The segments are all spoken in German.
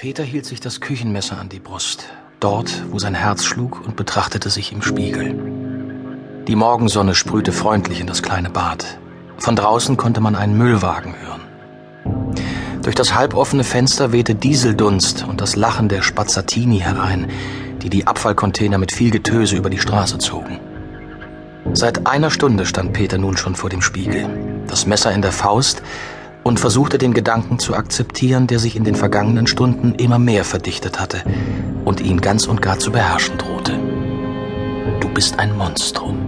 Peter hielt sich das Küchenmesser an die Brust, dort, wo sein Herz schlug, und betrachtete sich im Spiegel. Die Morgensonne sprühte freundlich in das kleine Bad. Von draußen konnte man einen Müllwagen hören. Durch das halboffene Fenster wehte Dieseldunst und das Lachen der Spazzatini herein, die die Abfallcontainer mit viel Getöse über die Straße zogen. Seit einer Stunde stand Peter nun schon vor dem Spiegel, das Messer in der Faust und versuchte den Gedanken zu akzeptieren, der sich in den vergangenen Stunden immer mehr verdichtet hatte und ihn ganz und gar zu beherrschen drohte. Du bist ein Monstrum.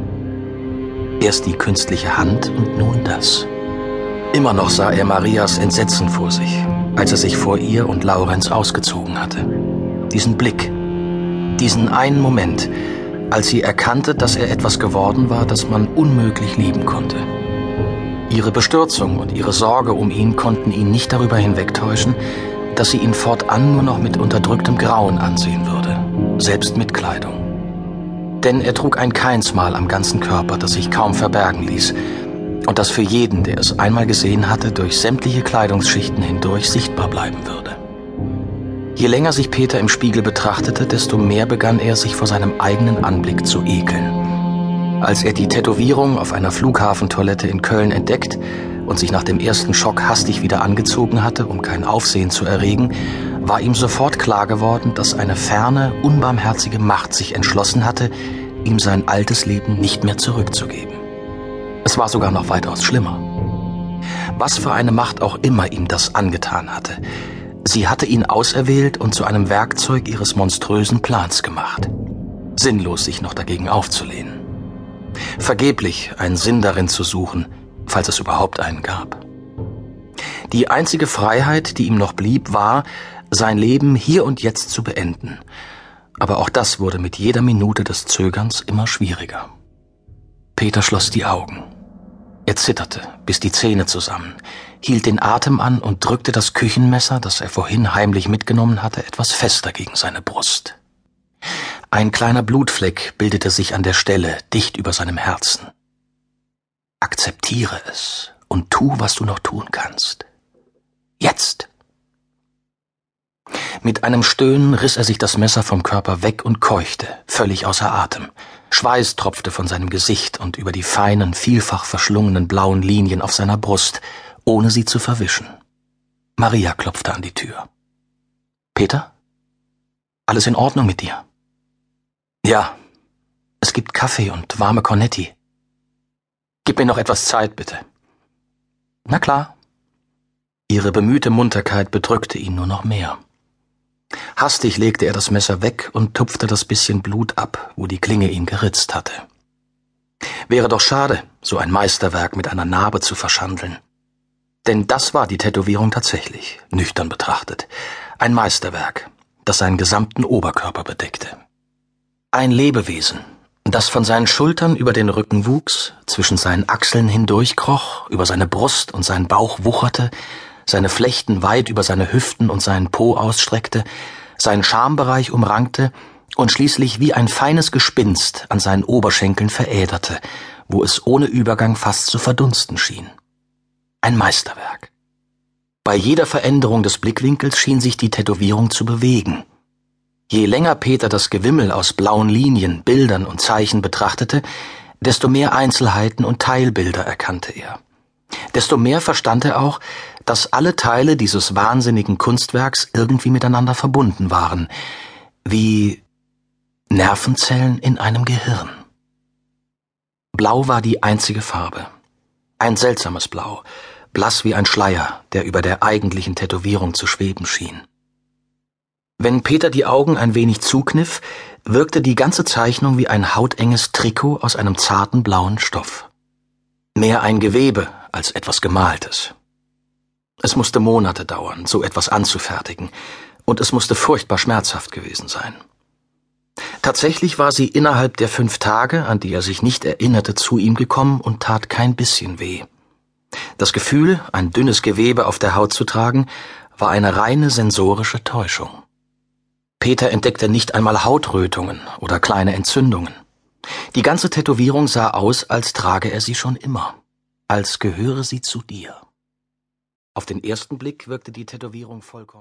Erst die künstliche Hand und nun das. Immer noch sah er Marias Entsetzen vor sich, als er sich vor ihr und Laurenz ausgezogen hatte. Diesen Blick, diesen einen Moment, als sie erkannte, dass er etwas geworden war, das man unmöglich lieben konnte. Ihre Bestürzung und ihre Sorge um ihn konnten ihn nicht darüber hinwegtäuschen, dass sie ihn fortan nur noch mit unterdrücktem Grauen ansehen würde, selbst mit Kleidung. Denn er trug ein Keinsmal am ganzen Körper, das sich kaum verbergen ließ, und das für jeden, der es einmal gesehen hatte, durch sämtliche Kleidungsschichten hindurch sichtbar bleiben würde. Je länger sich Peter im Spiegel betrachtete, desto mehr begann er sich vor seinem eigenen Anblick zu ekeln. Als er die Tätowierung auf einer Flughafentoilette in Köln entdeckt und sich nach dem ersten Schock hastig wieder angezogen hatte, um kein Aufsehen zu erregen, war ihm sofort klar geworden, dass eine ferne, unbarmherzige Macht sich entschlossen hatte, ihm sein altes Leben nicht mehr zurückzugeben. Es war sogar noch weitaus schlimmer. Was für eine Macht auch immer ihm das angetan hatte, sie hatte ihn auserwählt und zu einem Werkzeug ihres monströsen Plans gemacht. Sinnlos sich noch dagegen aufzulehnen. Vergeblich einen Sinn darin zu suchen, falls es überhaupt einen gab. Die einzige Freiheit, die ihm noch blieb, war, sein Leben hier und jetzt zu beenden. Aber auch das wurde mit jeder Minute des Zögerns immer schwieriger. Peter schloss die Augen. Er zitterte, bis die Zähne zusammen, hielt den Atem an und drückte das Küchenmesser, das er vorhin heimlich mitgenommen hatte, etwas fester gegen seine Brust. Ein kleiner Blutfleck bildete sich an der Stelle, dicht über seinem Herzen. Akzeptiere es und tu, was du noch tun kannst. Jetzt! Mit einem Stöhnen riss er sich das Messer vom Körper weg und keuchte, völlig außer Atem. Schweiß tropfte von seinem Gesicht und über die feinen, vielfach verschlungenen blauen Linien auf seiner Brust, ohne sie zu verwischen. Maria klopfte an die Tür. Peter? Alles in Ordnung mit dir? Ja, es gibt Kaffee und warme Cornetti. Gib mir noch etwas Zeit, bitte. Na klar. Ihre bemühte Munterkeit bedrückte ihn nur noch mehr. Hastig legte er das Messer weg und tupfte das bisschen Blut ab, wo die Klinge ihn geritzt hatte. Wäre doch schade, so ein Meisterwerk mit einer Narbe zu verschandeln. Denn das war die Tätowierung tatsächlich, nüchtern betrachtet. Ein Meisterwerk, das seinen gesamten Oberkörper bedeckte. Ein Lebewesen, das von seinen Schultern über den Rücken wuchs, zwischen seinen Achseln hindurchkroch, über seine Brust und seinen Bauch wucherte, seine Flechten weit über seine Hüften und seinen Po ausstreckte, seinen Schambereich umrankte und schließlich wie ein feines Gespinst an seinen Oberschenkeln veräderte, wo es ohne Übergang fast zu verdunsten schien. Ein Meisterwerk. Bei jeder Veränderung des Blickwinkels schien sich die Tätowierung zu bewegen, Je länger Peter das Gewimmel aus blauen Linien, Bildern und Zeichen betrachtete, desto mehr Einzelheiten und Teilbilder erkannte er. Desto mehr verstand er auch, dass alle Teile dieses wahnsinnigen Kunstwerks irgendwie miteinander verbunden waren, wie Nervenzellen in einem Gehirn. Blau war die einzige Farbe. Ein seltsames Blau, blass wie ein Schleier, der über der eigentlichen Tätowierung zu schweben schien. Wenn Peter die Augen ein wenig zukniff, wirkte die ganze Zeichnung wie ein hautenges Trikot aus einem zarten blauen Stoff. Mehr ein Gewebe als etwas Gemaltes. Es musste Monate dauern, so etwas anzufertigen, und es musste furchtbar schmerzhaft gewesen sein. Tatsächlich war sie innerhalb der fünf Tage, an die er sich nicht erinnerte, zu ihm gekommen und tat kein bisschen weh. Das Gefühl, ein dünnes Gewebe auf der Haut zu tragen, war eine reine sensorische Täuschung. Peter entdeckte nicht einmal Hautrötungen oder kleine Entzündungen. Die ganze Tätowierung sah aus, als trage er sie schon immer, als gehöre sie zu dir. Auf den ersten Blick wirkte die Tätowierung vollkommen